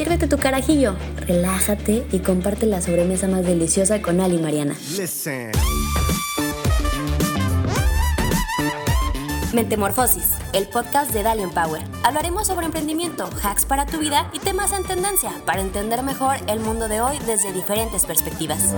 Sírvete tu carajillo, relájate y comparte la sobremesa más deliciosa con Ali y Mariana. Mentemorfosis, el podcast de Dalian Power. Hablaremos sobre emprendimiento, hacks para tu vida y temas en tendencia para entender mejor el mundo de hoy desde diferentes perspectivas.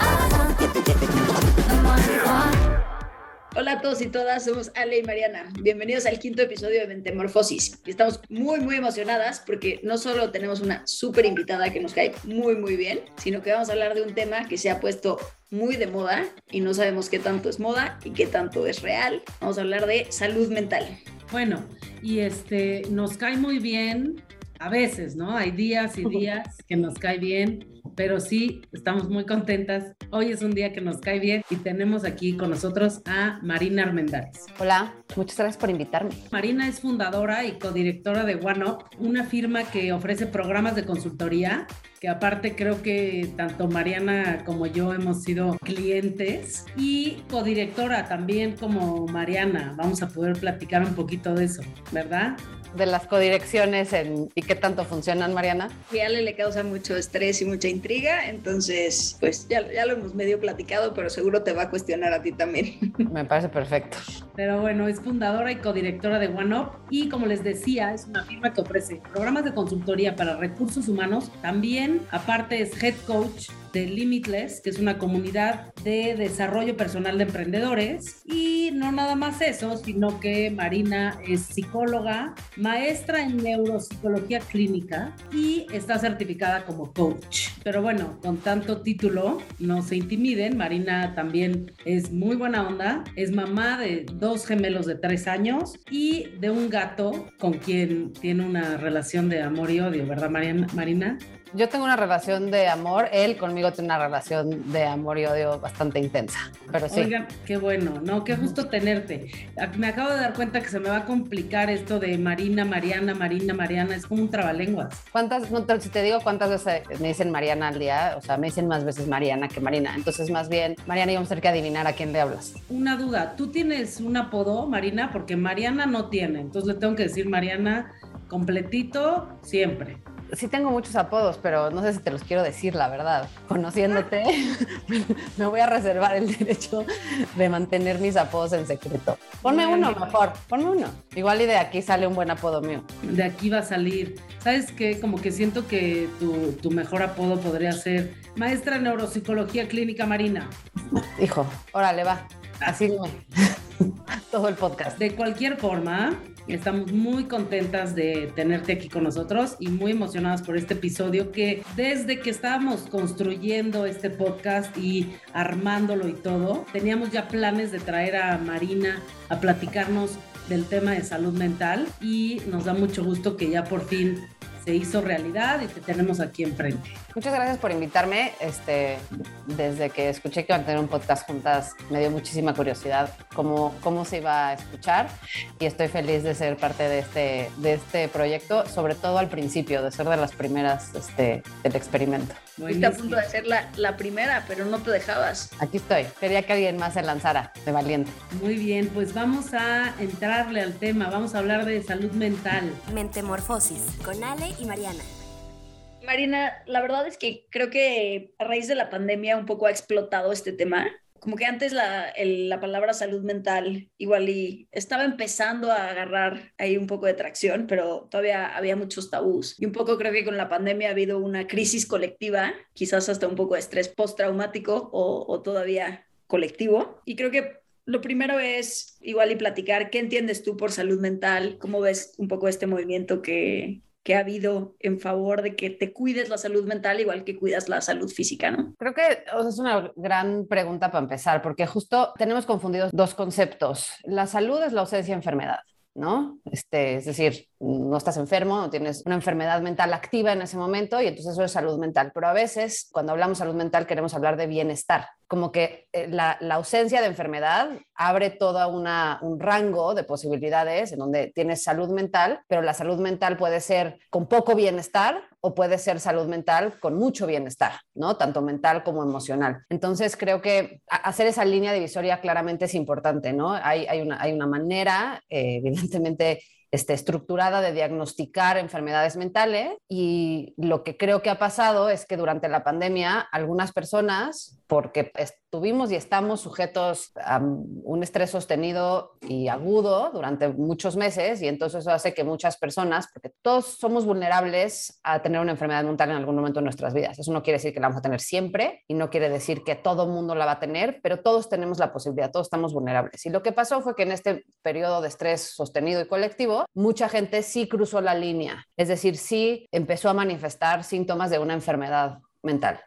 Hola a todos y todas, somos Ale y Mariana. Bienvenidos al quinto episodio de Mentemorfosis. Estamos muy, muy emocionadas porque no solo tenemos una súper invitada que nos cae muy, muy bien, sino que vamos a hablar de un tema que se ha puesto muy de moda y no sabemos qué tanto es moda y qué tanto es real. Vamos a hablar de salud mental. Bueno, y este nos cae muy bien a veces, ¿no? Hay días y días que nos cae bien pero sí estamos muy contentas. Hoy es un día que nos cae bien y tenemos aquí con nosotros a Marina Armendáriz. Hola, muchas gracias por invitarme. Marina es fundadora y codirectora de OneUp, una firma que ofrece programas de consultoría que aparte creo que tanto Mariana como yo hemos sido clientes y codirectora también como Mariana. Vamos a poder platicar un poquito de eso, ¿verdad? De las codirecciones en, y qué tanto funcionan, Mariana? Y a Ale le causa mucho estrés y mucha intriga, entonces pues ya, ya lo hemos medio platicado, pero seguro te va a cuestionar a ti también. Me parece perfecto. Pero bueno, es fundadora y codirectora de OneUp y como les decía, es una firma que ofrece programas de consultoría para recursos humanos. También, aparte, es head coach de Limitless, que es una comunidad de desarrollo personal de emprendedores. Y no nada más eso, sino que Marina es psicóloga, maestra en neuropsicología clínica y está certificada como coach. Pero bueno, con tanto título, no se intimiden. Marina también es muy buena onda, es mamá de dos gemelos de tres años y de un gato con quien tiene una relación de amor y odio, ¿verdad, Marina? Yo tengo una relación de amor, él conmigo tiene una relación de amor y odio bastante intensa, pero sí. Oigan, qué bueno, ¿no? Qué gusto tenerte. Me acabo de dar cuenta que se me va a complicar esto de Marina, Mariana, Marina, Mariana, es como un trabalenguas. ¿Cuántas, no, si te digo cuántas veces me dicen Mariana al día, o sea, me dicen más veces Mariana que Marina, entonces más bien, Mariana, íbamos a tener que adivinar a quién le hablas. Una duda, ¿tú tienes un apodo, Marina? Porque Mariana no tiene, entonces le tengo que decir Mariana completito siempre sí tengo muchos apodos, pero no sé si te los quiero decir, la verdad. Conociéndote, me voy a reservar el derecho de mantener mis apodos en secreto. Ponme uno mejor, ponme uno. Igual y de aquí sale un buen apodo mío. De aquí va a salir. ¿Sabes qué? Como que siento que tu, tu mejor apodo podría ser maestra en neuropsicología clínica marina. Hijo, órale, va. Así todo el podcast. De cualquier forma, Estamos muy contentas de tenerte aquí con nosotros y muy emocionadas por este episodio que desde que estábamos construyendo este podcast y armándolo y todo, teníamos ya planes de traer a Marina a platicarnos del tema de salud mental y nos da mucho gusto que ya por fin se hizo realidad y te tenemos aquí enfrente. Muchas gracias por invitarme. Este, desde que escuché que iban a tener un podcast juntas, me dio muchísima curiosidad cómo, cómo se iba a escuchar y estoy feliz de ser parte de este, de este proyecto, sobre todo al principio, de ser de las primeras este, del experimento. Estuviste a punto de ser la, la, primera, pero no te dejabas. Aquí estoy. Quería que alguien más se lanzara de valiente. Muy bien, pues vamos a entrarle al tema. Vamos a hablar de salud mental. Mentemorfosis con Ale y Mariana. Marina, la verdad es que creo que a raíz de la pandemia un poco ha explotado este tema. Como que antes la, la palabra salud mental igual y estaba empezando a agarrar ahí un poco de tracción, pero todavía había muchos tabús. Y un poco creo que con la pandemia ha habido una crisis colectiva, quizás hasta un poco de estrés postraumático o, o todavía colectivo. Y creo que lo primero es igual y platicar qué entiendes tú por salud mental, cómo ves un poco este movimiento que, que ha habido en favor de que te cuides la salud mental igual que cuidas la salud física, ¿no? Creo que es una gran pregunta para empezar, porque justo tenemos confundidos dos conceptos. La salud es la ausencia de enfermedad. ¿no? Este, es decir, no estás enfermo, no tienes una enfermedad mental activa en ese momento y entonces eso es salud mental. Pero a veces, cuando hablamos salud mental, queremos hablar de bienestar como que eh, la, ausencia de enfermedad abre todo un rango de posibilidades en donde tienes salud mental, pero la salud mental puede ser con poco bienestar o puede ser salud mental con mucho bienestar, ¿no? Tanto mental como emocional. Entonces creo que hacer esa línea divisoria claramente es importante, ¿no? Hay, hay, una, hay una manera, eh, evidentemente, este, estructurada de diagnosticar enfermedades mentales y lo que creo que ha pasado es que durante la pandemia algunas personas, porque estuvimos y estamos sujetos a un estrés sostenido y agudo durante muchos meses y entonces eso hace que muchas personas, porque todos somos vulnerables a tener una enfermedad mental en algún momento de nuestras vidas. Eso no quiere decir que la vamos a tener siempre y no quiere decir que todo mundo la va a tener, pero todos tenemos la posibilidad, todos estamos vulnerables. Y lo que pasó fue que en este periodo de estrés sostenido y colectivo, mucha gente sí cruzó la línea, es decir, sí empezó a manifestar síntomas de una enfermedad mental.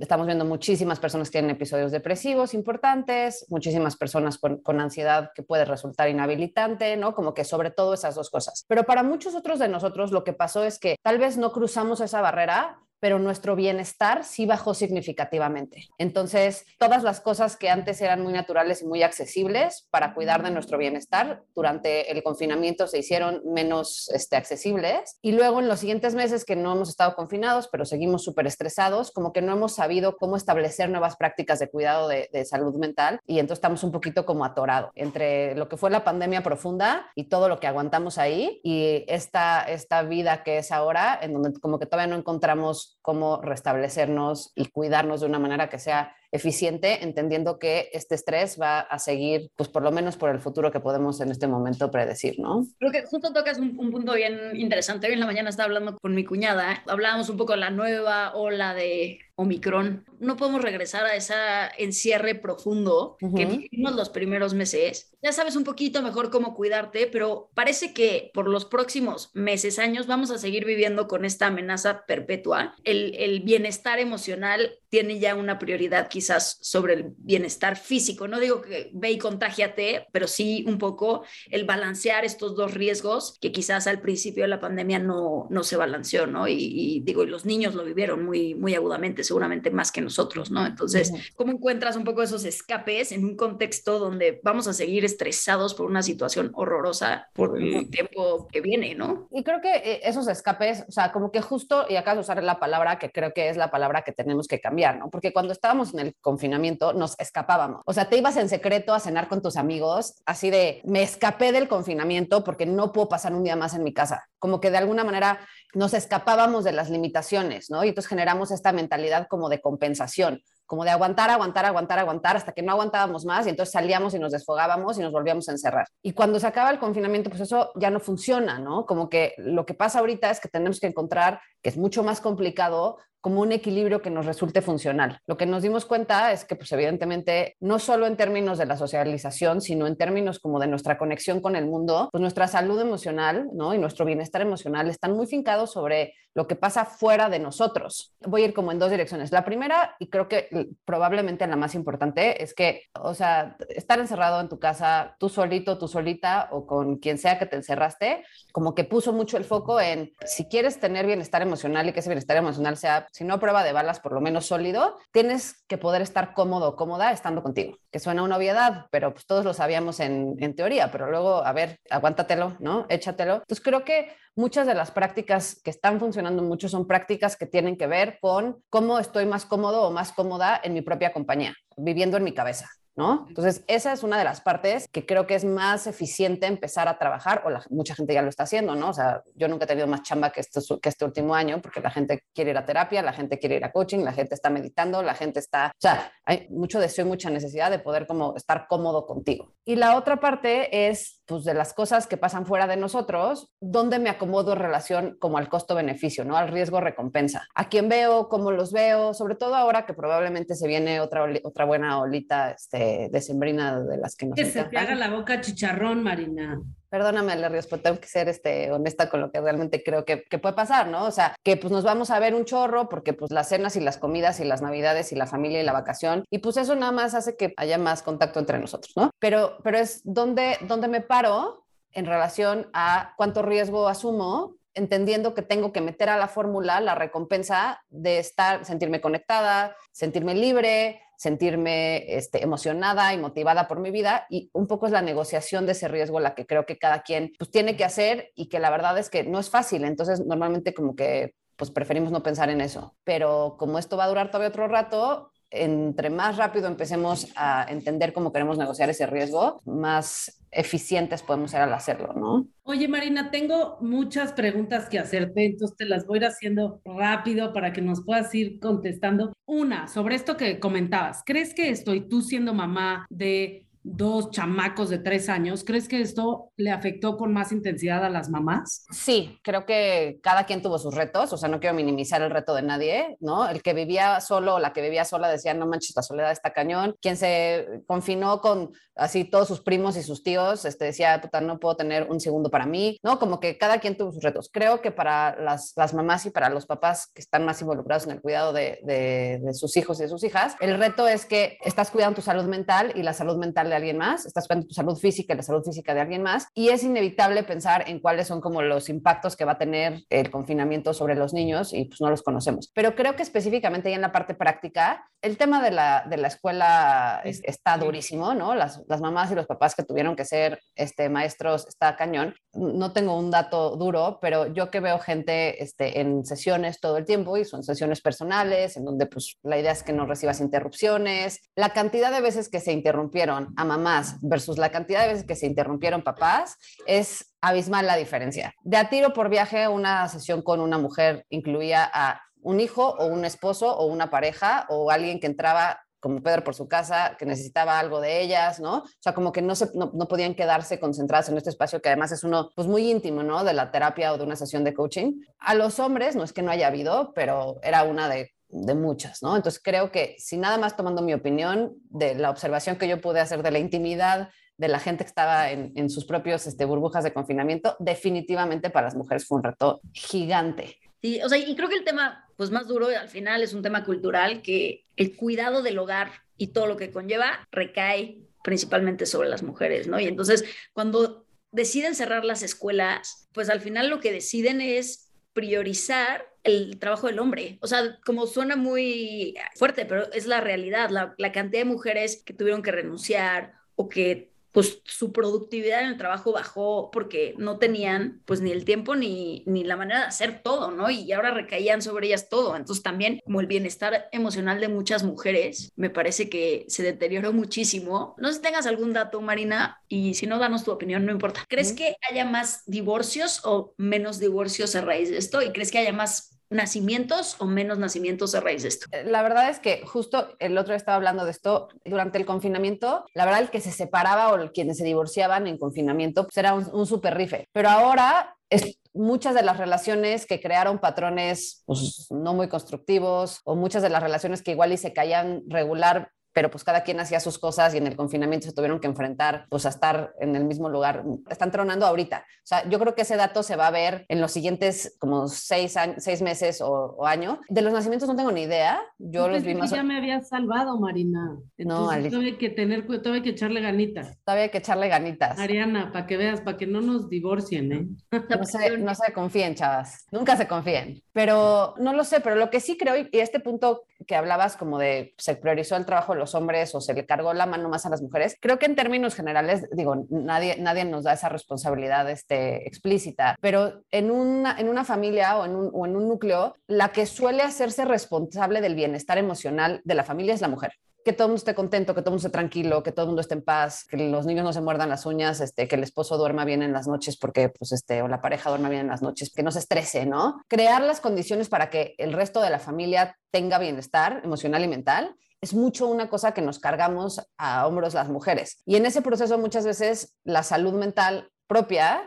Estamos viendo muchísimas personas que tienen episodios depresivos importantes, muchísimas personas con, con, ansiedad que puede resultar inhabilitante, ¿no? Como que sobre todo esas dos cosas. Pero para muchos otros de nosotros lo que pasó es que tal vez no cruzamos esa barrera pero nuestro bienestar sí bajó significativamente. Entonces, todas las cosas que antes eran muy naturales y muy accesibles para cuidar de nuestro bienestar durante el confinamiento se hicieron menos este, accesibles. Y luego en los siguientes meses que no hemos estado confinados, pero seguimos súper estresados, como que no hemos sabido cómo establecer nuevas prácticas de cuidado de, salud mental y entonces estamos un poquito como atorados entre lo que fue la pandemia profunda y todo lo que aguantamos ahí y esta, esta vida que es ahora, en donde como que todavía no encontramos cómo restablecernos y cuidarnos de una manera que sea eficiente, entendiendo que este estrés va a seguir, pues por lo menos por el futuro que podemos en este momento predecir, ¿no? Creo que justo tocas un, un punto bien interesante. Hoy en la mañana estaba hablando con mi cuñada, hablábamos un poco de la nueva ola de Omicron. No podemos regresar a ese encierre profundo uh -huh. que vivimos los primeros meses. Ya sabes un poquito mejor cómo cuidarte, pero parece que por los próximos meses, años, vamos a seguir viviendo con esta amenaza perpetua. El, el bienestar emocional tiene ya una prioridad quizás sobre el bienestar físico. No digo que ve y contágiate, pero sí un poco el balancear estos dos riesgos que quizás al principio de la pandemia no, no se balanceó, ¿no? Y, y digo, y los niños lo vivieron muy, muy agudamente, seguramente más que nosotros, ¿no? Entonces. ¿cómo encuentras un poco esos escapes en un contexto donde vamos a seguir estresados por una situación horrorosa por el tiempo que viene, ¿no? Y creo que eh, esos escapes, o sea, como que justo, y acá usar la palabra que creo que es la palabra que tenemos que cambiar, ¿no? Porque cuando estábamos en el confinamiento nos escapábamos. O sea, te ibas en secreto a cenar con tus amigos, así de, me escapé del confinamiento porque no puedo pasar un día más en mi casa. Como que de alguna manera nos escapábamos de las limitaciones, ¿no? Y entonces generamos esta mentalidad como de compensación como de aguantar, aguantar, aguantar, aguantar, hasta que no aguantábamos más y entonces salíamos y nos desfogábamos y nos volvíamos a encerrar. Y cuando se acaba el confinamiento, pues eso ya no funciona, ¿no? Como que lo que pasa ahorita es que tenemos que encontrar, que es mucho más complicado, como un equilibrio que nos resulte funcional. Lo que nos dimos cuenta es que, pues evidentemente, no solo en términos de la socialización, sino en términos como de nuestra conexión con el mundo, pues nuestra salud emocional ¿no? y nuestro bienestar emocional están muy fincados sobre lo que pasa fuera de nosotros. Voy a ir como en dos direcciones. La primera, y creo que probablemente la más importante, es que, o sea, estar encerrado en tu casa, tú solito, tú solita o con quien sea que te encerraste, como que puso mucho el foco en si quieres tener bienestar emocional y que ese bienestar emocional sea, si no prueba de balas, por lo menos sólido, tienes que poder estar cómodo o cómoda estando contigo, que suena una obviedad, pero pues todos lo sabíamos en, en teoría, pero luego, a ver, aguántatelo, ¿no? Échatelo. Entonces creo que muchas de las prácticas que están funcionando mucho son prácticas que tienen que ver con cómo estoy más cómodo o más cómoda en mi propia compañía, viviendo en mi cabeza. ¿No? Entonces, esa es una de las partes que creo que es más eficiente empezar a trabajar, o la, mucha gente ya lo está haciendo, ¿no? O sea, yo nunca he tenido más chamba que este, que este último año, porque la gente quiere ir a terapia, la gente quiere ir a coaching, la gente está meditando, la gente está, o sea, hay mucho deseo y mucha necesidad de poder como estar cómodo contigo. Y la otra parte es, pues, de las cosas que pasan fuera de nosotros, dónde me acomodo en relación como al costo-beneficio, ¿no? Al riesgo-recompensa. A quién veo, cómo los veo, sobre todo ahora que probablemente se viene otra, otra buena olita, este, decembrina de las que nos Que se te haga la boca chicharrón, Marina. Perdóname, Larry, pero tengo que ser este, honesta con lo que realmente creo que, que, puede pasar, ¿no? O sea, que pues nos vamos a ver un chorro porque pues las cenas y las comidas y las navidades y la familia y la vacación y pues eso nada más hace que haya más contacto entre nosotros, ¿no? Pero, pero es donde, donde me paro en relación a cuánto riesgo asumo entendiendo que tengo que meter a la fórmula la recompensa de estar, sentirme conectada, sentirme libre, sentirme este, emocionada y motivada por mi vida y un poco es la negociación de ese riesgo la que creo que cada quien pues, tiene que hacer y que la verdad es que no es fácil, entonces normalmente como que pues preferimos no pensar en eso, pero como esto va a durar todavía otro rato, entre más rápido empecemos a entender cómo queremos negociar ese riesgo, más eficientes podemos ser al hacerlo, ¿no? Oye, Marina, tengo muchas preguntas que hacerte, entonces te las voy a ir haciendo rápido para que nos puedas ir contestando. Una, sobre esto que comentabas, ¿crees que estoy tú siendo mamá de dos chamacos de tres años, ¿crees que esto le afectó con más intensidad a las mamás? Sí, creo que cada quien tuvo sus retos, o sea, no quiero minimizar el reto de nadie, ¿no? El que vivía solo la que vivía sola decía, no manches, la soledad está cañón. Quien se confinó con así todos sus primos y sus tíos, este, decía, puta, no puedo tener un segundo para mí, ¿no? Como que cada quien tuvo sus retos. Creo que para las, las mamás y para los papás que están más involucrados en el cuidado de, de, de sus hijos y de sus hijas, el reto es que estás cuidando tu salud mental y la salud mental de alguien más, estás cuidando tu salud física y la salud física de alguien más, y es inevitable pensar en cuáles son como los impactos que va a tener el confinamiento sobre los niños y pues no los conocemos. Pero creo que específicamente ya en la parte práctica, el tema de la, de la escuela es, está durísimo, ¿no? Las, las mamás y los papás que tuvieron que ser este, maestros está cañón. No tengo un dato duro, pero yo que veo gente este, en sesiones todo el tiempo y son sesiones personales, en donde pues la idea es que no recibas interrupciones, la cantidad de veces que se interrumpieron mamás versus la cantidad de veces que se interrumpieron papás es abismal la diferencia. De a tiro por viaje, una sesión con una mujer incluía a un hijo o un esposo o una pareja o alguien que entraba como Pedro por su casa, que necesitaba algo de ellas, ¿no? O sea, como que no, se, no, no, podían quedarse concentradas en este espacio que además es uno, pues muy íntimo, ¿no? De la terapia o de una sesión de coaching. A los hombres, no es que no haya habido, pero era una de de muchas, ¿no? Entonces creo que si nada más tomando mi opinión de la observación que yo pude hacer de la intimidad de la gente que estaba en, en sus propios este, burbujas de confinamiento, definitivamente para las mujeres fue un reto gigante. Sí, o sea, y creo que el tema pues más duro al final es un tema cultural que el cuidado del hogar y todo lo que conlleva recae principalmente sobre las mujeres, ¿no? Y entonces cuando deciden cerrar las escuelas, pues al final lo que deciden es priorizar el trabajo del hombre. O sea, como suena muy fuerte, pero es la realidad, la, la cantidad de mujeres que tuvieron que renunciar o que pues su productividad en el trabajo bajó porque no tenían pues ni el tiempo ni, ni la manera de hacer todo, ¿no? Y ahora recaían sobre ellas todo. Entonces también como el bienestar emocional de muchas mujeres me parece que se deterioró muchísimo. No sé si tengas algún dato, Marina, y si no, danos tu opinión, no importa. ¿Crees que haya más divorcios o menos divorcios a raíz de esto? ¿Y crees que haya más nacimientos o menos nacimientos a raíz de esto? La verdad es que justo el otro estaba hablando de esto durante el confinamiento. La verdad, el que se separaba o quienes se divorciaban en confinamiento pues era un, un super rife. Pero ahora es, muchas de las relaciones que crearon patrones pues, no muy constructivos o muchas de las relaciones que igual y se caían regular pero pues cada quien hacía sus cosas y en el confinamiento se tuvieron que enfrentar pues a estar en el mismo lugar. Están tronando ahorita. O sea, yo creo que ese dato se va a ver en los siguientes como seis, años, seis meses o, o año. De los nacimientos no tengo ni idea. Yo los vi más... ya me había salvado, Marina. Entonces, no, tuve que tener, tuve que echarle ganitas. Todavía hay que echarle ganitas. Ariana, para que veas, para que no nos divorcien, ¿eh? No se, no se confíen, chavas. Nunca se confíen. Pero no lo sé, pero lo que sí creo, y este punto que hablabas como de se priorizó el trabajo los hombres o se le cargó la mano más a las mujeres, creo que en términos generales, digo, nadie, nadie nos da esa responsabilidad este, explícita, pero en una, en una familia o en, un, o en un núcleo, la que suele hacerse responsable del bienestar emocional de la familia es la mujer que todo el mundo esté contento, que todo el mundo esté tranquilo, que todo el mundo esté en paz, que los niños no se muerdan las uñas, este, que el esposo duerma bien en las noches porque, pues, este, o la pareja duerma bien en las noches, que no se estrese, ¿no? Crear las condiciones para que el resto de la familia tenga bienestar emocional y mental es mucho una cosa que nos cargamos a hombros las mujeres. Y en ese proceso muchas veces la salud mental propia,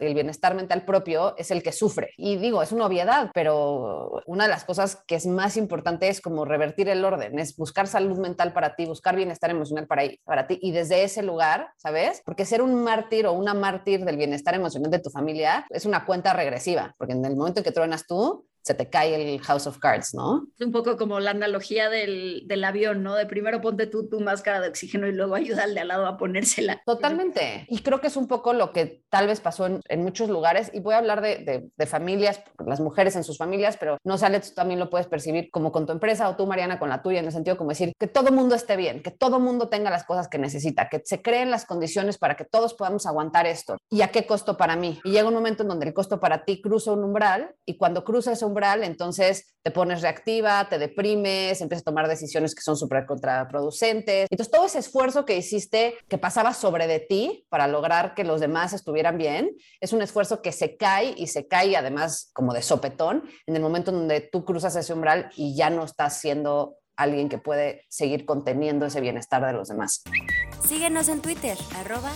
el bienestar mental propio es el que sufre. Y digo, es una obviedad, pero una de las cosas que es más importante es como revertir el orden, es buscar salud mental para ti, buscar bienestar emocional para, para ti y desde ese lugar, ¿sabes? Porque ser un mártir o una mártir del bienestar emocional de tu familia es una cuenta regresiva, porque en el momento en que truenas tú, se te cae el House of Cards, ¿no? Es un poco como la analogía del, del, avión, ¿no? De primero ponte tú tu máscara de oxígeno y luego ayuda al de al lado a ponérsela. Totalmente. Y creo que es un poco lo que tal vez pasó en, muchos lugares y voy a hablar de, de, familias, las mujeres en sus familias, pero no sale, tú también lo puedes percibir como con tu empresa o tú, Mariana, con la tuya, en el sentido como decir que todo mundo esté bien, que todo mundo tenga las cosas que necesita, que se creen las condiciones para que todos podamos aguantar esto. ¿Y a qué costo para mí? Y llega un momento en donde el costo para ti cruza un umbral y cuando cruza ese umbral, entonces te pones reactiva, te deprimes, empiezas a tomar decisiones que son súper contraproducentes. Entonces, todo ese esfuerzo que hiciste, que pasaba sobre de ti para lograr que los demás estuvieran bien, es un esfuerzo que se cae y se cae además como de sopetón en el momento en donde tú cruzas ese umbral y ya no estás siendo alguien que puede seguir conteniendo ese bienestar de los demás. Síguenos en Twitter, arroba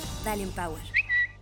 Power.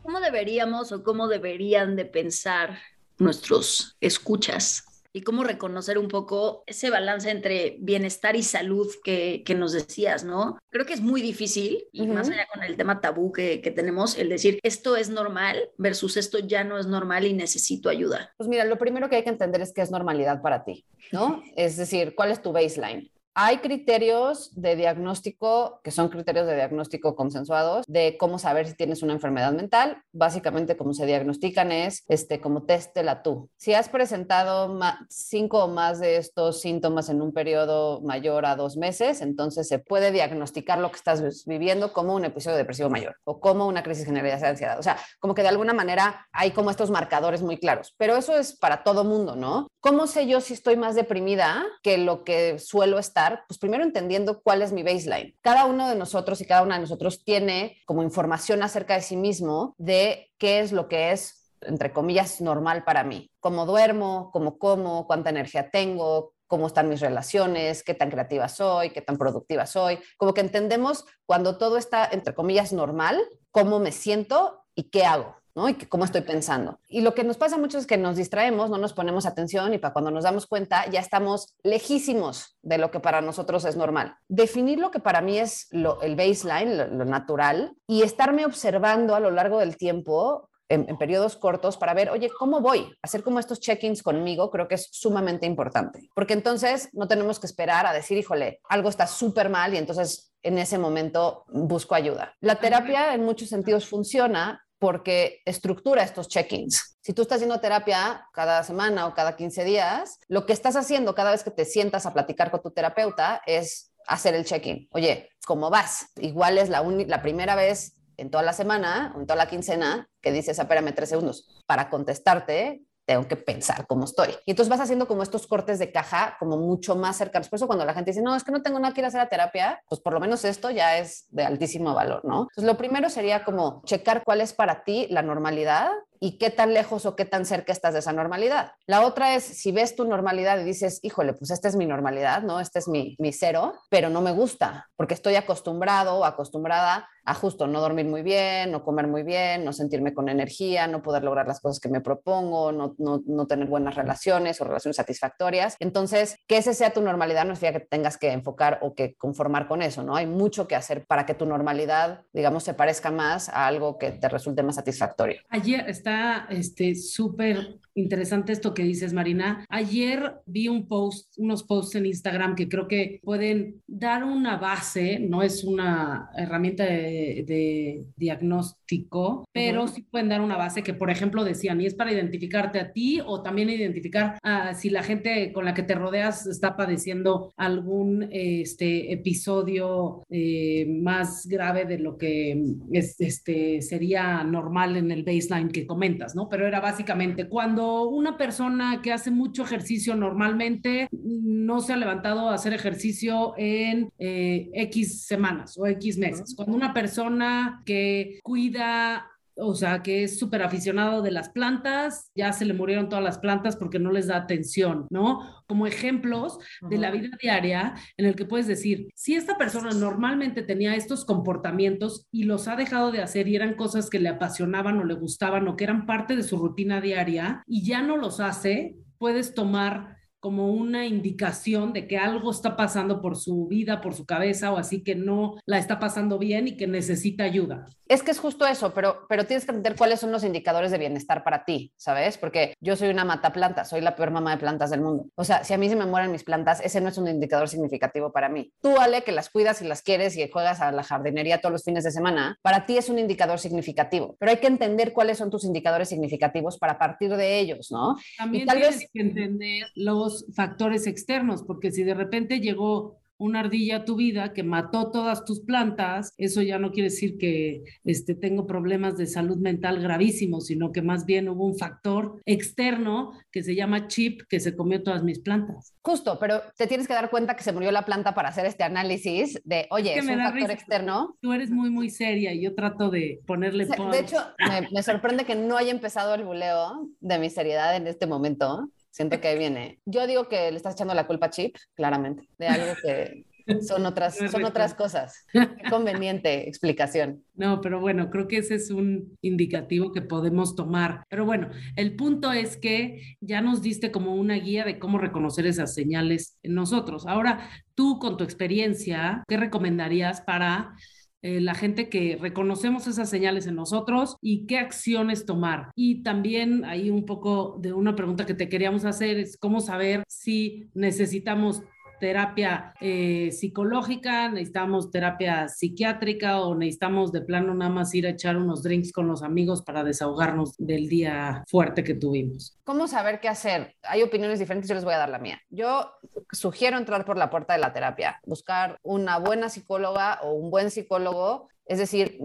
¿Cómo deberíamos o cómo deberían de pensar nuestros escuchas y cómo reconocer un poco ese balance entre bienestar y salud que, que nos decías, ¿no? Creo que es muy difícil y más allá con el tema tabú que, que, tenemos, el decir esto es normal versus esto ya no es normal y necesito ayuda. Pues mira, lo primero que hay que entender es que es normalidad para ti, ¿no? es decir, ¿cuál es tu baseline? Hay criterios de diagnóstico, que son criterios de diagnóstico consensuados, de cómo saber si tienes una enfermedad mental. Básicamente, cómo se diagnostican es este, como la tú. Si has presentado cinco o más de estos síntomas en un periodo mayor a dos meses, entonces se puede diagnosticar lo que estás viviendo como un episodio depresivo mayor o como una crisis generalizada de ansiedad. O sea, como que de alguna manera hay como estos marcadores muy claros. Pero eso es para todo mundo, ¿no? ¿Cómo sé yo si estoy más deprimida que lo que suelo estar? Pues primero entendiendo cuál es mi baseline. Cada uno de nosotros y cada una de nosotros tiene como información acerca de sí mismo de qué es lo que es entre comillas, normal para mí. Cómo duermo, cómo como, cuánta energía tengo, cómo están mis relaciones, qué tan creativa soy, qué tan productiva soy. Como que entendemos cuando todo está, entre comillas, normal, cómo me siento y qué hago. ¿No? Y cómo estoy pensando. Y lo que nos pasa mucho es que nos distraemos, no nos ponemos atención y para cuando nos damos cuenta ya estamos lejísimos de lo que para nosotros es normal. Definir lo que para mí es lo, el baseline, lo, natural, y estarme observando a lo largo del tiempo en, en, periodos cortos para ver, oye, ¿cómo voy? Hacer como estos check-ins conmigo creo que es sumamente importante, porque entonces no tenemos que esperar a decir, híjole, algo está súper mal y entonces en ese momento busco ayuda. La terapia en muchos sentidos funciona porque estructura estos check-ins. Si tú estás haciendo terapia cada semana o cada 15 días, lo que estás haciendo cada vez que te sientas a platicar con tu terapeuta es hacer el check-in. Oye, ¿cómo vas? Igual es la, la primera vez en toda la semana o en toda la quincena que dices, espérame tres segundos para contestarte tengo que pensar cómo estoy. Y entonces vas haciendo como estos cortes de caja como mucho más cercanos. Por eso cuando la gente dice, no, es que no tengo nada que ir a hacer a terapia, pues por lo menos esto ya es de altísimo valor, ¿no? Entonces lo primero sería como checar cuál es para ti la normalidad y qué tan lejos o qué tan cerca estás de esa normalidad. La otra es si ves tu normalidad y dices, híjole, pues esta es mi normalidad, ¿no? Este es mi, mi cero, pero no me gusta porque estoy acostumbrado o acostumbrada a justo no dormir muy bien, no comer muy bien, no sentirme con energía, no poder lograr las cosas que me propongo, no, no, no tener buenas relaciones o relaciones satisfactorias. Entonces, que ese sea tu normalidad no significa que tengas que enfocar o que conformar con eso, ¿no? Hay mucho que hacer para que tu normalidad, digamos, se parezca más a algo que te resulte más satisfactorio. Ayer está este súper interesante esto que dices, Marina. Ayer vi un post, unos posts en Instagram que creo que pueden dar una base, no es una herramienta de, diagnóstico, pero sí pueden dar una base que, por ejemplo, decían, y es para identificarte a ti o también identificar si la gente con la que te rodeas está padeciendo algún este, episodio eh, más grave de lo que es, este, sería normal en el baseline que comentas, ¿no? Pero era básicamente cuando una persona que hace mucho ejercicio normalmente no se ha levantado a hacer ejercicio en eh, X semanas o X meses. Cuando una persona que cuida o sea, que es súper aficionado de las plantas, ya se le murieron todas las plantas porque no les da atención, ¿no? Como ejemplos de la vida diaria en el que puedes decir, si esta persona normalmente tenía estos comportamientos y los ha dejado de hacer y eran cosas que le apasionaban o le gustaban o que eran parte de su rutina diaria y ya no los hace, puedes tomar como una indicación de que algo está pasando por su vida, por su cabeza o así que no la está pasando bien y que necesita ayuda. Es que es justo eso, pero, pero tienes que entender cuáles son los indicadores de bienestar para ti, ¿sabes? Porque yo soy una mata planta, soy la peor mamá de plantas del mundo. O sea, si a mí se me mueren mis plantas, ese no es un indicador significativo para mí. Tú, Ale, que las cuidas y las quieres y juegas a la jardinería todos los fines de semana, para ti es un indicador significativo. Pero hay que entender cuáles son tus indicadores significativos para partir de ellos, ¿no? También tal tienes vez... que entender los factores externos, porque si de repente llegó una ardilla a tu vida que mató todas tus plantas, eso ya no quiere decir que este, tengo problemas de salud mental gravísimos, sino que más bien hubo un factor externo que se llama chip que se comió todas mis plantas. Justo, pero te tienes que dar cuenta que se murió la planta para hacer este análisis de, oye, es, un factor externo. Tú eres muy, muy seria y yo trato de ponerle... de hecho, me, me sorprende que no haya empezado el buleo de mi seriedad en este momento Siento que ahí viene. Yo digo que le estás echando la culpa a Chip, claramente, de algo que son otras, son otras cosas. Qué conveniente explicación. No, pero bueno, creo que ese es un indicativo que podemos tomar. Pero bueno, el punto es que ya nos diste como una guía de cómo reconocer esas señales en nosotros. Ahora, tú con tu experiencia, ¿qué recomendarías para eh, la gente que reconocemos esas señales en nosotros y qué acciones tomar. Y también hay un poco de una pregunta que te queríamos hacer, es cómo saber si necesitamos terapia eh, psicológica, necesitamos terapia psiquiátrica o necesitamos de plano nada más ir a echar unos drinks con los amigos para desahogarnos del día fuerte que tuvimos. ¿Cómo saber qué hacer? Hay opiniones diferentes, yo les voy a dar la mía. Yo sugiero entrar por la puerta de la terapia, buscar una buena psicóloga o un buen psicólogo, es decir,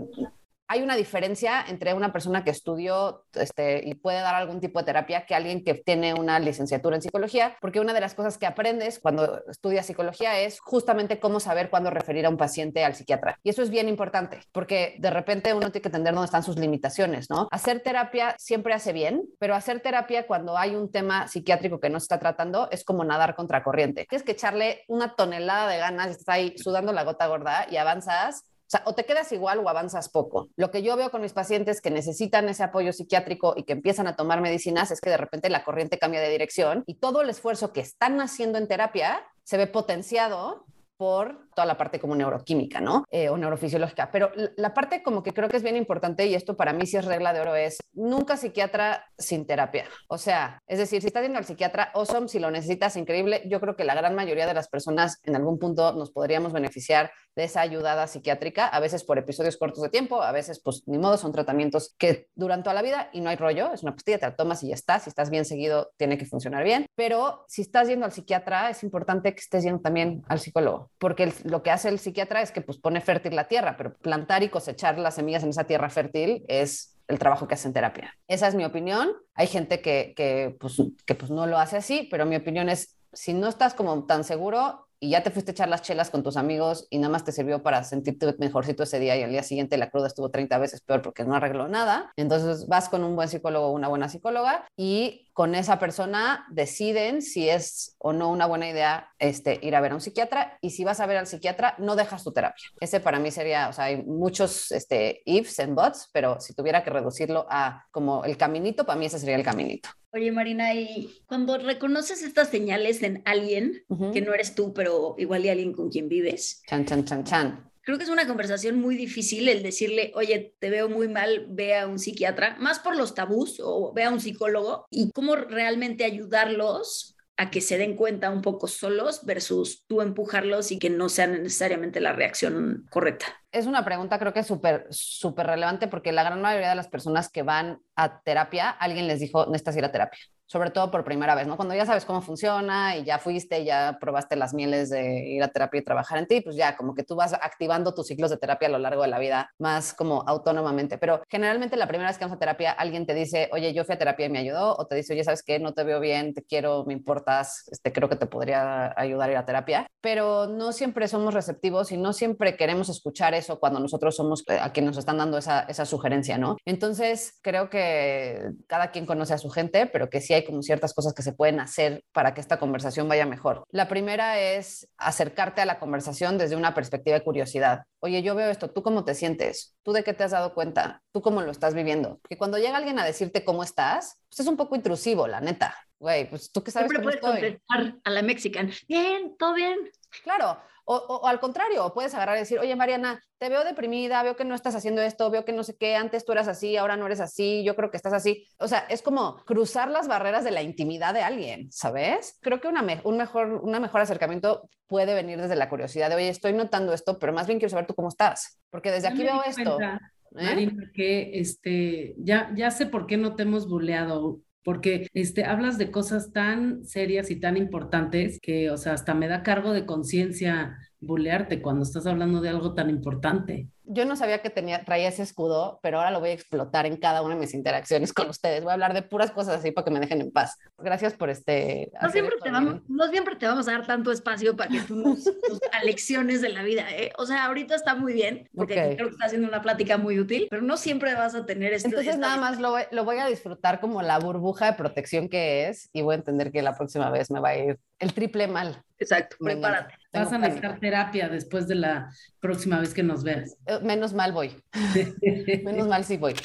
hay una diferencia entre una persona que estudió este, y puede dar algún tipo de terapia que alguien que tiene una licenciatura en psicología, porque una de las cosas que aprendes cuando estudias psicología es justamente cómo saber cuándo referir a un paciente al psiquiatra. Y eso es bien importante, porque de repente uno tiene que entender dónde están sus limitaciones, ¿no? Hacer terapia siempre hace bien, pero hacer terapia cuando hay un tema psiquiátrico que no se está tratando es como nadar contra corriente. Tienes que echarle una tonelada de ganas, estás ahí sudando la gota gorda y avanzas o te quedas igual o avanzas poco. Lo que yo veo con mis pacientes que necesitan ese apoyo psiquiátrico y que empiezan a tomar medicinas es que de repente la corriente cambia de dirección y todo el esfuerzo que están haciendo en terapia se ve potenciado por toda la parte como neuroquímica, ¿no? Eh, o neurofisiológica. Pero la parte como que creo que es bien importante, y esto para mí sí es regla de oro, es nunca psiquiatra sin terapia. O sea, es decir, si estás yendo al psiquiatra, awesome, si lo necesitas, increíble. Yo creo que la gran mayoría de las personas en algún punto nos podríamos beneficiar de esa ayudada psiquiátrica, a veces por episodios cortos de tiempo, a veces pues ni modo, son tratamientos que duran toda la vida y no hay rollo, es una pastilla, te la tomas y ya está, si estás bien seguido, tiene que funcionar bien. Pero si estás yendo al psiquiatra, es importante que estés yendo también al psicólogo, porque lo que hace el psiquiatra es que pues pone fértil la tierra, pero plantar y cosechar las semillas en esa tierra fértil es el trabajo que hace en terapia. Esa es mi opinión. Hay gente que, que, pues, que pues no lo hace así, pero mi opinión es, si no estás como tan seguro, y ya te fuiste a echar las chelas con tus amigos y nada más te sirvió para sentirte mejorcito ese día y al día siguiente la cruda estuvo 30 veces peor porque no arregló nada. Entonces vas con un buen psicólogo o una buena psicóloga y con esa persona deciden si es o no una buena idea este, ir a ver a un psiquiatra y si vas a ver al psiquiatra no dejas tu terapia. Ese para mí sería, o sea, hay muchos este, ifs and buts, pero si tuviera que reducirlo a como el caminito, para mí ese sería el caminito. Oye, Marina, y cuando reconoces estas señales en alguien, que no eres tú, pero igual y alguien con quien vives. Chan, chan, chan, chan creo que es una conversación muy difícil el decirle, oye, te veo muy mal, ve a un psiquiatra, más por los tabús o ve a un psicólogo y cómo realmente ayudarlos a que se den cuenta un poco solos versus tú empujarlos y que no sea necesariamente la reacción correcta. Es una pregunta creo que súper, súper relevante porque la gran mayoría de las personas que van a terapia, alguien les dijo, necesitas ir a terapia sobre todo por primera vez, ¿no? Cuando ya sabes cómo funciona y ya fuiste, ya probaste las mieles de ir a terapia y trabajar en ti, pues ya como que tú vas activando tus ciclos de terapia a lo largo de la vida más como autónomamente. Pero generalmente la primera vez que vamos a terapia, alguien te dice, oye, yo fui a terapia y me ayudó, o te dice, oye, ¿sabes qué? No te veo bien, te quiero, me importas, este, creo que te podría ayudar a ir a terapia. Pero no siempre somos receptivos y no siempre queremos escuchar eso cuando nosotros somos eh, a quien nos están dando esa, esa sugerencia, ¿no? Entonces, creo que cada quien conoce a su gente, pero que sí hay como ciertas cosas que se pueden hacer para que esta conversación vaya mejor. La primera es acercarte a la conversación desde una perspectiva de curiosidad. Oye, yo veo esto, ¿tú cómo te sientes? ¿Tú de qué te has dado cuenta? ¿Tú cómo lo estás viviendo? Porque cuando llega alguien a decirte cómo estás, pues es un poco intrusivo, la neta. Güey, pues tú que sabes Siempre cómo puedes estoy. contestar a la mexicana. Bien, todo bien. Claro, o, o- o al contrario, puedes agarrar y decir, oye Mariana, te veo deprimida, veo que no estás haciendo esto, veo que no sé qué, antes tú eras así, ahora no eres así, yo creo que estás así. O sea, es como cruzar las barreras de la intimidad de alguien, ¿sabes? Creo que una, me- un mejor, una mejor acercamiento puede venir desde la curiosidad de, oye, estoy notando esto, pero más bien quiero saber tú cómo estás, porque desde aquí veo esto. ¿eh? Marina, que este, ya, ya sé por qué no te hemos buleado, porque este, hablas de cosas tan serias y tan importantes que, o sea, hasta me da cargo de conciencia bulearte cuando estás hablando de algo tan importante. Yo no sabía que tenía, traía ese escudo, pero ahora lo voy a explotar en cada una de mis interacciones con ustedes. Voy a hablar de puras cosas así para que me dejen en paz. Gracias por este. No siempre, esto, te vamos, no siempre te vamos a dar tanto espacio para que tú nos, nos alecciones de la vida, ¿eh? O sea, ahorita está muy bien, porque Ok. creo que está haciendo una plática muy útil, pero no siempre vas a tener este... Entonces nada más lo voy, lo voy a disfrutar como la burbuja de protección que es y voy a entender que la próxima vez me va a ir el triple mal. Exacto, prepárate. Vas a necesitar terapia después de la próxima vez que nos veas. Menos mal voy. Menos mal sí voy.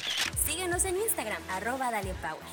Síguenos en Instagram, arroba Dalia Power.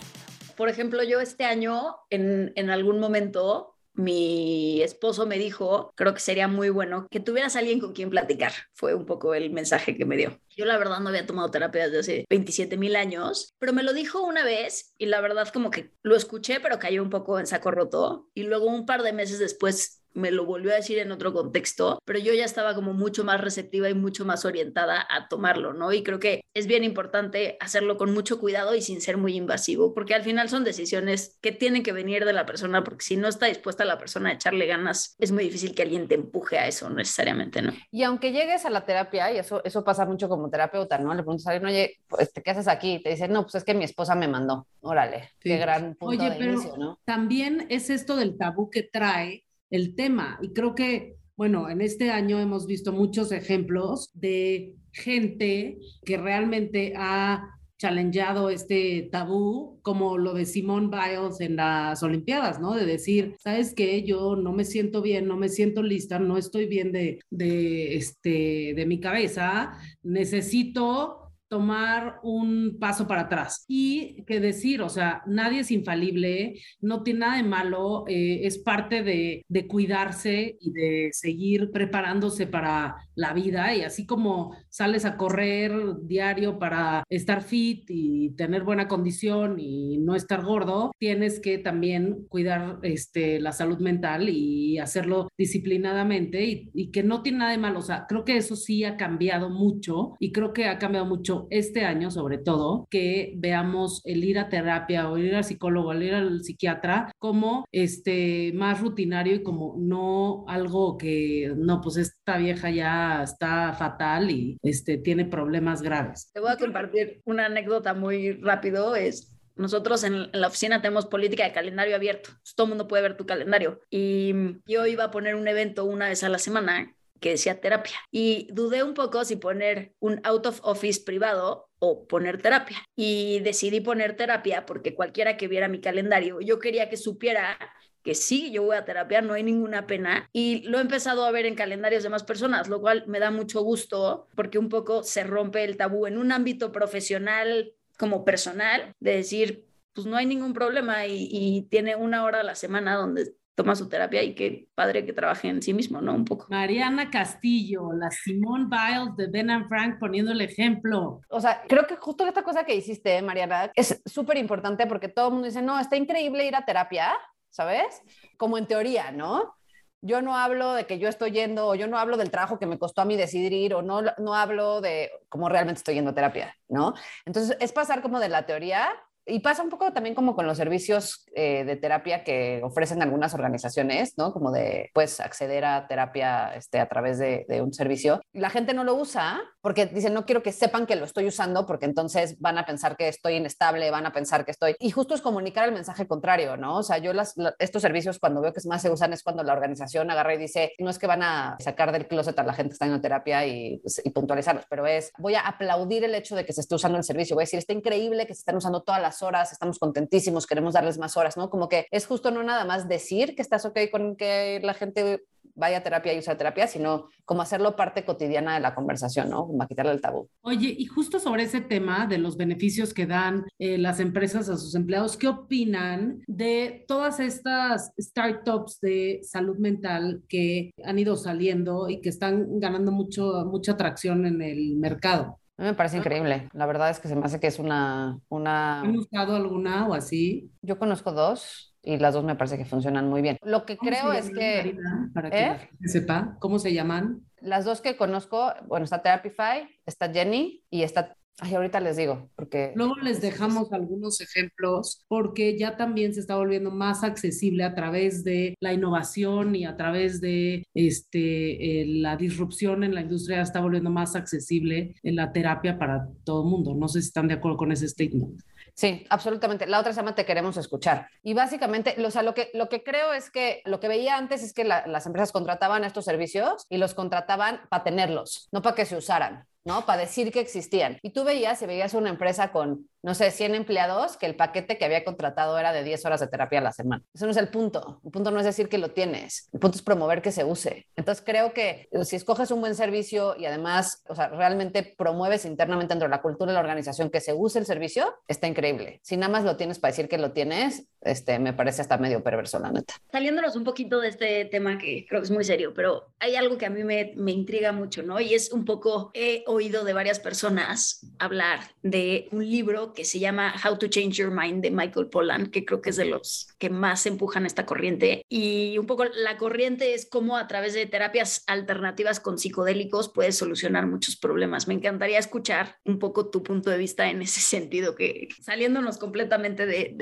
Por ejemplo, yo este año, en, en algún momento, mi esposo me dijo, creo que sería muy bueno que tuvieras alguien con quien platicar. Fue un poco el mensaje que me dio. Yo la verdad no había tomado terapia desde hace 27 mil años, pero me lo dijo una vez y la verdad como que lo escuché, pero cayó un poco en saco roto. Y luego un par de meses después me lo volvió a decir en otro contexto, pero yo ya estaba como mucho más receptiva y mucho más orientada a tomarlo, ¿no? Y creo que es bien importante hacerlo con mucho cuidado y sin ser muy invasivo, porque al final son decisiones que tienen que venir de la persona, porque si no está dispuesta la persona a echarle ganas, es muy difícil que alguien te empuje a eso necesariamente, ¿no? Y aunque llegues a la terapia, y eso, eso pasa mucho como terapeuta, ¿no? Le preguntas a alguien, oye, pues, ¿qué haces aquí? Y te dicen, no, pues es que mi esposa me mandó. Órale, Sí. qué gran punto Oye, de pero inicio, ¿no? también es esto del tabú que trae el tema. Y creo que, bueno, en este año hemos visto muchos ejemplos de gente que realmente ha challengeado este tabú, como lo de Simone Biles en las Olimpiadas, ¿no? De decir, ¿sabes qué? Yo no me siento bien, no me siento lista, no estoy bien de, de, este, de mi cabeza, necesito tomar un paso para atrás. Y que decir, o sea, nadie es infalible, no tiene nada de malo, eh, es parte de, de cuidarse y de seguir preparándose para la vida. Y así como sales a correr diario para estar fit y tener buena condición y no estar gordo, tienes que también cuidar este, la salud mental y hacerlo disciplinadamente y, que no tiene nada de malo, o sea, creo que eso sí ha cambiado mucho y creo que ha cambiado mucho este año sobre todo, que veamos el ir a terapia o ir al psicólogo, el ir al psiquiatra como este más rutinario y como no algo que no, pues esta vieja ya está fatal y este tiene problemas graves. Te voy a compartir una anécdota muy rápido, es nosotros en, en, la oficina tenemos política de calendario abierto. Todo el mundo puede ver tu calendario. Y yo iba a poner un evento una vez a la semana que decía terapia. Y dudé un poco si poner un out of office privado o poner terapia. Y decidí poner terapia porque cualquiera que viera mi calendario, yo quería que supiera que sí, yo voy a terapia, no hay ninguna pena. Y lo he empezado a ver en calendarios de más personas, lo cual me da mucho gusto porque un poco se rompe el tabú en un ámbito profesional como personal, de decir, pues no hay ningún problema y, y tiene una hora a la semana donde toma su terapia y qué padre que trabaje en sí mismo, ¿no? Un poco. Mariana Castillo, la Simone Biles de Ben and Frank poniendo el ejemplo. O sea, creo que justo esta cosa que hiciste, Mariana, es súper importante porque todo el mundo dice, no, está increíble ir a terapia, ¿sabes? Como en teoría, ¿no? Yo no hablo de que yo estoy yendo, o yo no hablo del trabajo que me costó a mí decidir ir, o no, no hablo de cómo realmente estoy yendo a terapia, ¿no? Entonces, es pasar como de la teoría y pasa un poco también como con los servicios eh, de terapia que ofrecen algunas organizaciones, ¿no? Como de, pues, acceder a terapia este, a través de, de, un servicio. La gente no lo usa porque dicen, no quiero que sepan que lo estoy usando porque entonces van a pensar que estoy inestable, van a pensar que estoy... Y justo es comunicar el mensaje contrario, ¿no? O sea, yo las, la, estos servicios cuando veo que más se usan es cuando la organización agarra y dice, no es que van a sacar del closet a la gente que está en terapia y, y puntualizarlos, pero es, voy a aplaudir el hecho de que se esté usando el servicio, voy a decir, está increíble que se están usando todas las horas, estamos contentísimos, queremos darles más horas, ¿no? Como que es justo no nada más decir que estás ok con que la gente vaya a terapia y usa terapia, sino como hacerlo parte cotidiana de la conversación, ¿no? Como a quitarle el tabú. Oye, y justo sobre ese tema de los beneficios que dan eh, las empresas a sus empleados, ¿qué opinan de todas estas startups de salud mental que han ido saliendo y que están ganando mucho, mucha atracción en el mercado? A mí me parece increíble. La verdad es que se me hace que es una... una... ¿Han buscado alguna o así? Yo conozco dos y las dos me parece que funcionan muy bien. Lo que creo es que... para que ¿Eh? sepa, ¿cómo se llaman? Las dos que conozco, bueno, está Therapify, está Jenny y está Ay, ahorita les digo, porque... Luego les dejamos algunos ejemplos, porque ya también se está volviendo más accesible a través de la innovación y a través de este, eh, la disrupción en la industria, está volviendo más accesible en la terapia para todo el mundo. No sé si están de acuerdo con ese statement. Sí, absolutamente. La otra se llama Te queremos escuchar. Y básicamente, lo, que, lo que creo es que lo que veía antes es que las empresas contrataban estos servicios y los contrataban para tenerlos, no para que se usaran. ¿No? Para decir que existían. Y tú veías, si veías una empresa con, no sé, 100 empleados, que el paquete que había contratado era de 10 horas de terapia a la semana. Eso no es el punto. El punto no es decir que lo tienes. El punto es promover que se use. Entonces creo que si escoges un buen servicio y además, o sea, realmente promueves internamente dentro de la cultura de la organización que se use el servicio, está increíble. Si nada más lo tienes para decir que lo tienes, este, me parece hasta medio perverso, la neta. Saliéndonos un poquito de este tema que creo que es muy serio, pero hay algo que a mí me, me intriga mucho, ¿no? Y es un poco, eh, oído de varias personas hablar de un libro que se llama How to Change Your Mind de Michael Pollan, que creo que es de los que más empujan esta corriente. Y un poco la corriente es cómo a través de terapias alternativas con psicodélicos puedes solucionar muchos problemas. Me encantaría escuchar un poco tu punto de vista en ese sentido, que saliéndonos completamente de,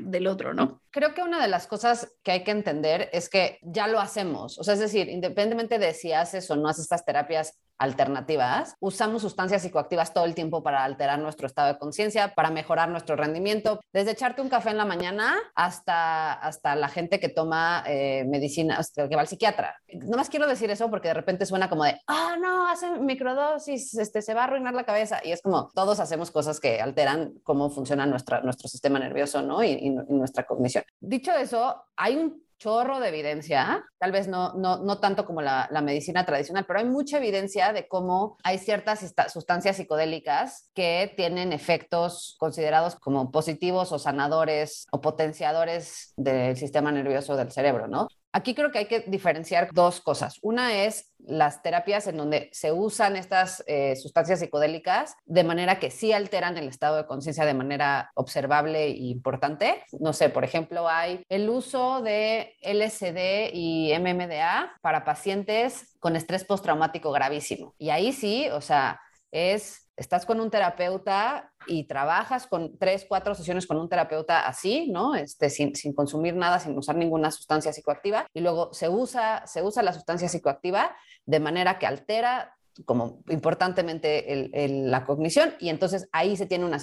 del otro, ¿no? Creo que una de las cosas que hay que entender es que ya lo hacemos. O sea, es decir, independientemente de si haces o no haces estas terapias alternativas, usamos sustancias psicoactivas todo el tiempo para alterar nuestro estado de conciencia, para mejorar nuestro rendimiento, desde echarte un café en la mañana hasta, hasta la gente que toma eh, medicina, que va al psiquiatra. No más quiero decir eso porque de repente suena como de, ah, no, hace microdosis, este, se va a arruinar la cabeza. Y es como, todos hacemos cosas que alteran cómo funciona nuestra, nuestro sistema nervioso, ¿no? y nuestra cognición. Dicho eso, hay un chorro de evidencia, tal vez no, no, no tanto como la, la, medicina tradicional, pero hay mucha evidencia de cómo hay ciertas sustancias psicodélicas que tienen efectos considerados como positivos o sanadores o potenciadores del sistema nervioso del cerebro, ¿no? Aquí creo que hay que diferenciar dos cosas. Una es las terapias en donde se usan estas eh, sustancias psicodélicas de manera que sí alteran el estado de conciencia de manera observable e importante. No sé, por ejemplo, hay el uso de LSD y MMDA para pacientes con estrés postraumático gravísimo. Y ahí sí, o sea, es estás con un terapeuta y trabajas con tres, cuatro sesiones con un terapeuta así, ¿no? Este, sin, consumir nada, sin usar ninguna sustancia psicoactiva, y luego se usa, se usa la sustancia psicoactiva de manera que altera como importantemente la cognición y entonces ahí se tiene una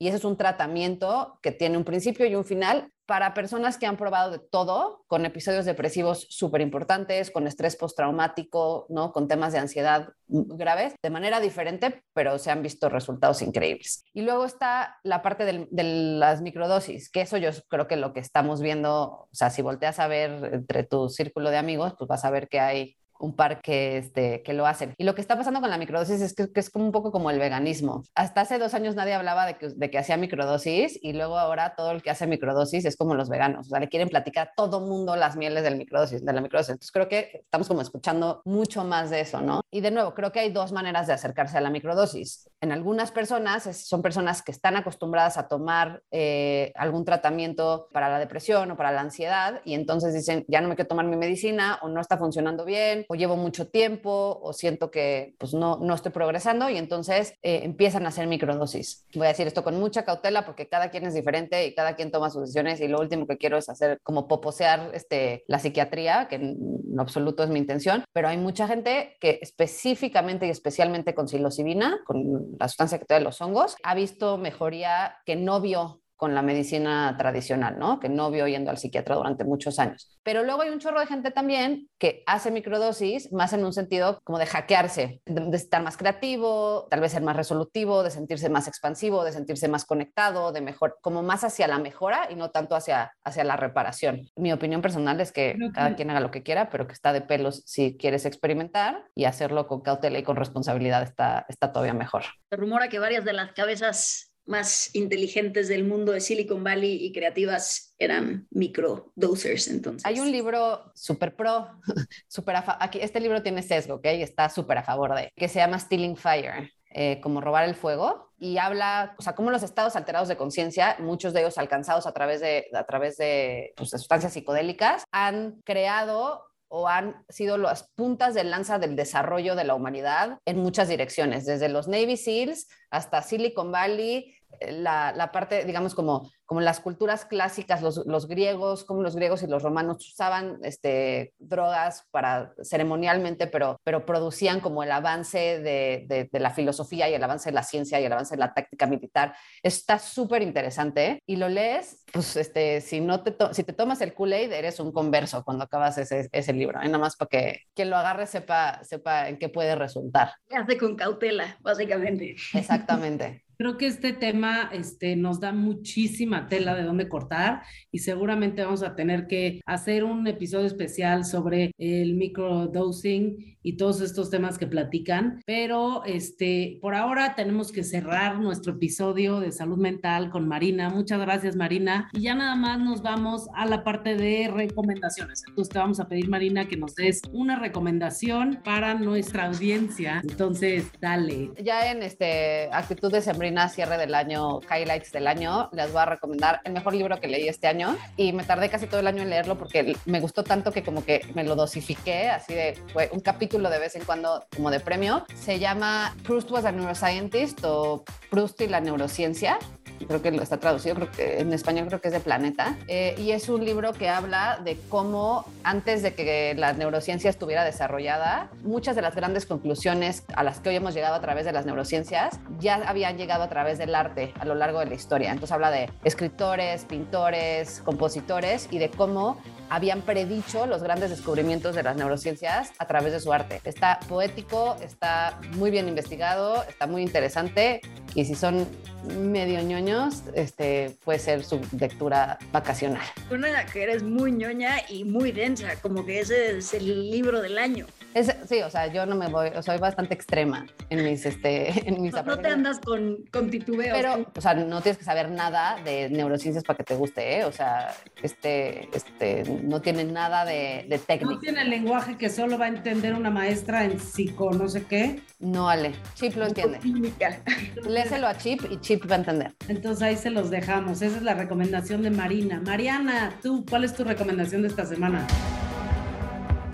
y ese es un tratamiento que tiene un principio y un final para personas que han probado de todo, con episodios depresivos súper importantes, con estrés postraumático, ¿no? con temas de ansiedad graves, de manera diferente, pero se han visto resultados increíbles. Y luego está la parte de las microdosis, que eso yo creo que lo que estamos viendo, o sea, si volteas a ver entre tu círculo de amigos, pues vas a ver que hay un par que, este, que lo hacen. Y lo que está pasando con la microdosis es que, es como un poco como el veganismo. Hasta hace dos años nadie hablaba de que, hacía microdosis y luego ahora todo el que hace microdosis es como los veganos. O sea, le quieren platicar a todo mundo las mieles del microdosis, de la microdosis. Entonces creo que estamos como escuchando mucho más de eso, ¿no? Y de nuevo, creo que hay dos maneras de acercarse a la microdosis. En algunas personas son personas que están acostumbradas a tomar eh, algún tratamiento para la depresión o para la ansiedad y entonces dicen, ya no me quiero tomar mi medicina o no está funcionando bien o llevo mucho tiempo o siento que pues no, no estoy progresando y entonces eh, empiezan a hacer microdosis. Voy a decir esto con mucha cautela porque cada quien es diferente y cada quien toma sus decisiones y lo último que quiero es hacer como poposear este, la psiquiatría, que en absoluto es mi intención, pero hay mucha gente que específicamente y especialmente con psilocibina, con la sustancia que trae los hongos, ha visto mejoría que no vio con la medicina tradicional, ¿no? Que no vio yendo al psiquiatra durante muchos años. Pero luego hay un chorro de gente también que hace microdosis más en un sentido como de hackearse, de, estar más creativo, tal vez ser más resolutivo, de sentirse más expansivo, de sentirse más conectado, de mejor, como más hacia la mejora y no tanto hacia, hacia la reparación. Mi opinión personal es que cada quien haga lo que quiera, pero que está de pelos si quieres experimentar y hacerlo con cautela y con responsabilidad está, está todavía mejor. Se rumora que varias de las cabezas más inteligentes del mundo de Silicon Valley y creativas eran microdosers. Entonces, hay un libro super pro, super aquí este libro tiene sesgo, ¿ok? Está súper a favor de, que se llama Stealing Fire. Eh, como robar el fuego y habla, o sea, cómo los estados alterados de conciencia, muchos de ellos alcanzados a través de, a través de pues, sustancias psicodélicas, han creado o han sido las puntas de lanza del desarrollo de la humanidad en muchas direcciones, desde los Navy SEALs hasta Silicon Valley, la, la, parte, digamos, como, como las culturas clásicas, los, los, griegos, como los griegos y los romanos usaban este, drogas para ceremonialmente, pero, pero producían como el avance de, de, de, la filosofía y el avance de la ciencia y el avance de la táctica militar. Está súper interesante y lo lees, pues este, si, no te si te tomas el Kool-Aid, eres un converso cuando acabas ese, ese libro, ¿eh? nada más para que quien lo agarre sepa, sepa en qué puede resultar. Hace con cautela, básicamente. Exactamente. Creo que este tema este, nos da muchísima tela de dónde cortar y seguramente vamos a tener que hacer un episodio especial sobre el microdosing y todos estos temas que platican. Pero este, por ahora tenemos que cerrar nuestro episodio de salud mental con Marina. Muchas gracias, Marina. Y ya nada más nos vamos a la parte de recomendaciones. Entonces te vamos a pedir, Marina, que nos des una recomendación para nuestra audiencia. Entonces, dale. Ya en este actitud de cierre del año, highlights del año, les voy a recomendar el mejor libro que leí este año y me tardé casi todo el año en leerlo porque me gustó tanto que como que me lo dosifiqué, así de fue un capítulo de vez en cuando como de premio. Se llama Proust was a neuroscientist o Proust y la neurociencia creo que lo está traducido, creo que en español creo que es de Planeta, eh, y es un libro que habla de cómo antes de que la neurociencia estuviera desarrollada, muchas de las grandes conclusiones a las que hoy hemos llegado a través de las neurociencias ya habían llegado a través del arte a lo largo de la historia. Entonces habla de escritores, pintores, compositores y de cómo habían predicho los grandes descubrimientos de las neurociencias a través de su arte. Está poético, está muy bien investigado, está muy interesante y si son medio ñoños, este puede ser su lectura vacacional. Una que eres muy ñoña y muy densa, como que ese es el libro del año. Es, sí, o sea, yo no me voy, soy bastante extrema en mis, este, en mis no, no te andas con, con titubeos. Pero, o sea, no tienes que saber nada de neurociencias para que te guste, ¿eh? O sea, este, este, no tiene nada de, de técnica. No tiene el lenguaje que solo va a entender una maestra en psico, no sé qué. No, Ale, Chip lo entiende. Léselo a Chip y Chip va a entender. Entonces ahí se los dejamos. Esa es la recomendación de Marina. Mariana, tú, ¿cuál es tu recomendación de esta semana?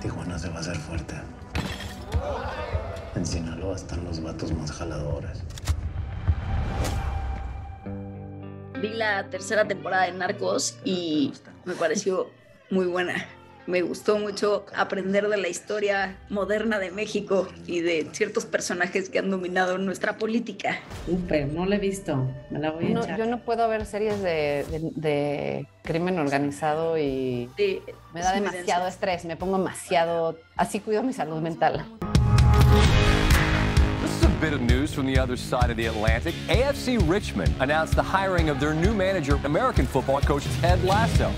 Tijuana se va a hacer fuerte. En Sinaloa están los vatos más jaladores. Vi la tercera temporada de Narcos y me pareció muy buena. Me gustó mucho aprender de la historia moderna de México y de ciertos personajes que han dominado nuestra política. Súper, no la he visto. Me la voy a no, echar. Yo no puedo ver series de, de, de crimen organizado y Sí, me da demasiado estrés, me pongo demasiado... Así cuido mi salud mental. This is a bit of news from the other side of the Atlantic. AFC Richmond announced the hiring of their new manager, American football coach Ted Lasso.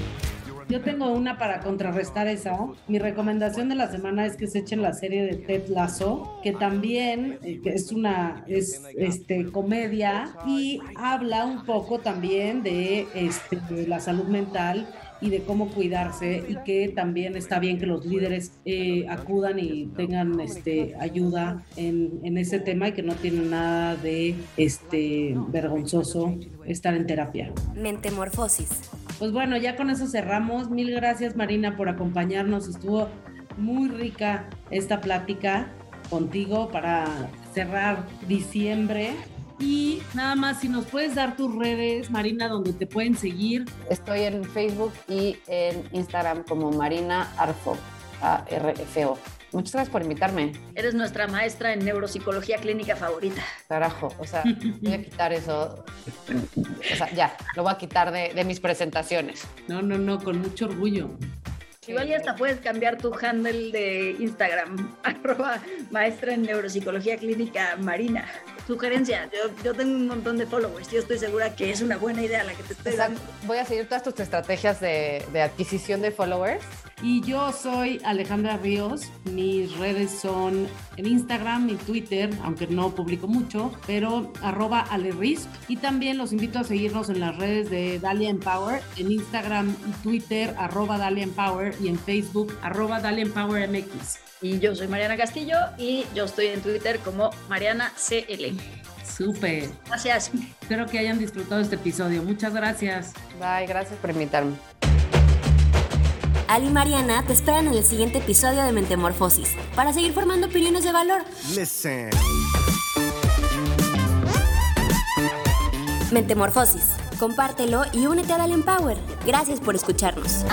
Yo tengo una para contrarrestar esa. Mi recomendación de la semana es que se echen la serie de Ted Lasso, que también eh, es una es este comedia y habla un poco también de, este, la salud mental y de cómo cuidarse y que también está bien que los líderes eh, acudan y tengan este ayuda en, en ese tema y que no tiene nada de este vergonzoso estar en terapia. Mentemorfosis. Pues bueno, ya con eso cerramos. Mil gracias Marina por acompañarnos. Estuvo muy rica esta plática contigo para cerrar diciembre. Y nada más, si nos puedes dar tus redes, Marina, donde te pueden seguir. Estoy en Facebook y en Instagram como Marina Arfo, A-R-F-O. Muchas gracias por invitarme. Eres nuestra maestra en neuropsicología clínica favorita. Carajo, o sea, voy a quitar eso. O sea, ya, lo voy a quitar de, de mis presentaciones. No, no, no, con mucho orgullo. Igual ya hasta puedes cambiar tu handle de Instagram, arroba maestra en neuropsicología clínica Marina. Sugerencia, yo, yo tengo un montón de followers, yo estoy segura que es una buena idea la que te estoy dando. Voy a seguir todas tus estrategias de, de adquisición de followers. Y yo soy Alejandra Ríos. Mis redes son en Instagram y Twitter, aunque no publico mucho, pero arroba alerisp. Y también los invito a seguirnos en las redes de Dalia Empower, en Instagram y Twitter, arroba Dalia Empower y en Facebook, arroba Dalia Empower MX. Y yo soy Mariana Castillo y yo estoy en Twitter como Mariana CL. Súper. Gracias. Espero que hayan disfrutado este episodio. Muchas gracias. Bye, gracias por invitarme. Ali y Mariana te esperan en el siguiente episodio de Mentemorfosis para seguir formando opiniones de valor. Listen. Mentemorfosis. Compártelo y únete a Dalian Power. Gracias por escucharnos.